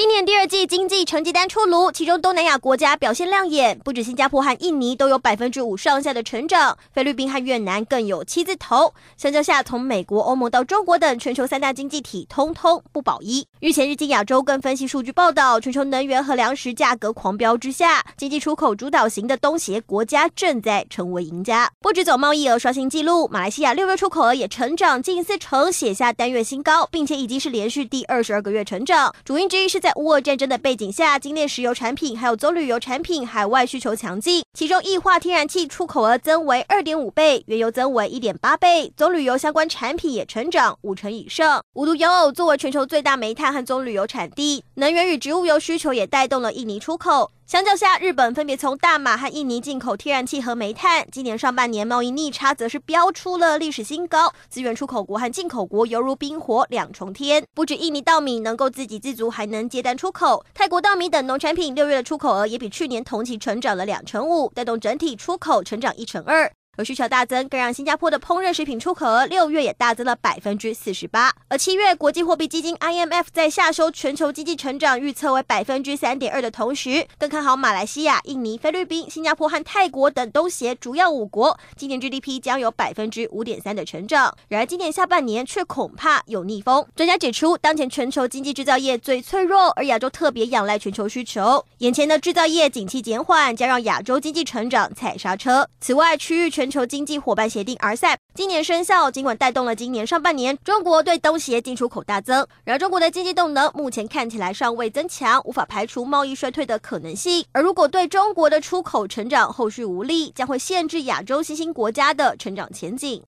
今年第二季经济成绩单出炉，其中东南亚国家表现亮眼，不止新加坡和印尼都有百分之五上下的成长，菲律宾和越南更有七字头。相较下，从美国、欧盟到中国等全球三大经济体，通通不保一。日前，日经亚洲更分析数据报道，全球能源和粮食价格狂飙之下，经济出口主导型的东协国家正在成为赢家。不止走贸易额刷新纪录，马来西亚六月出口额也成长近四成，写下单月新高，并且已经是连续第二十二个月成长。主因之一是。在乌俄战争的背景下，精炼石油产品还有棕榈油产品海外需求强劲，其中液化天然气出口额增为二点五倍，原油增为一点八倍，棕榈油相关产品也成长五成以上。无独有偶，作为全球最大煤炭和棕榈油产地，能源与植物油需求也带动了印尼出口。相较下，日本分别从大马和印尼进口天然气和煤炭，今年上半年贸易逆差则是飙出了历史新高。资源出口国和进口国犹如冰火两重天。不止印尼稻米能够自给自足，还能接单出口。泰国稻米等农产品六月的出口额也比去年同期成长了两成五，带动整体出口成长一成二。需求大增，更让新加坡的烹饪食品出口额六月也大增了百分之四十八。而七月，国际货币基金 IMF 在下修全球经济成长预测为百分之三点二的同时，更看好马来西亚、印尼、菲律宾、新加坡和泰国等东协主要五国今年 GDP 将有百分之五点三的成长。然而，今年下半年却恐怕有逆风。专家指出，当前全球经济制造业最脆弱，而亚洲特别仰赖全球需求。眼前的制造业景气减缓，将让亚洲经济成长踩刹车。此外，区域全全球经济伙伴协定 RCEP 今年生效，尽管带动了今年上半年中国对东协进出口大增，然而中国的经济动能目前看起来尚未增强，无法排除贸易衰退的可能性。而如果对中国的出口成长后续无力，将会限制亚洲新兴国家的成长前景。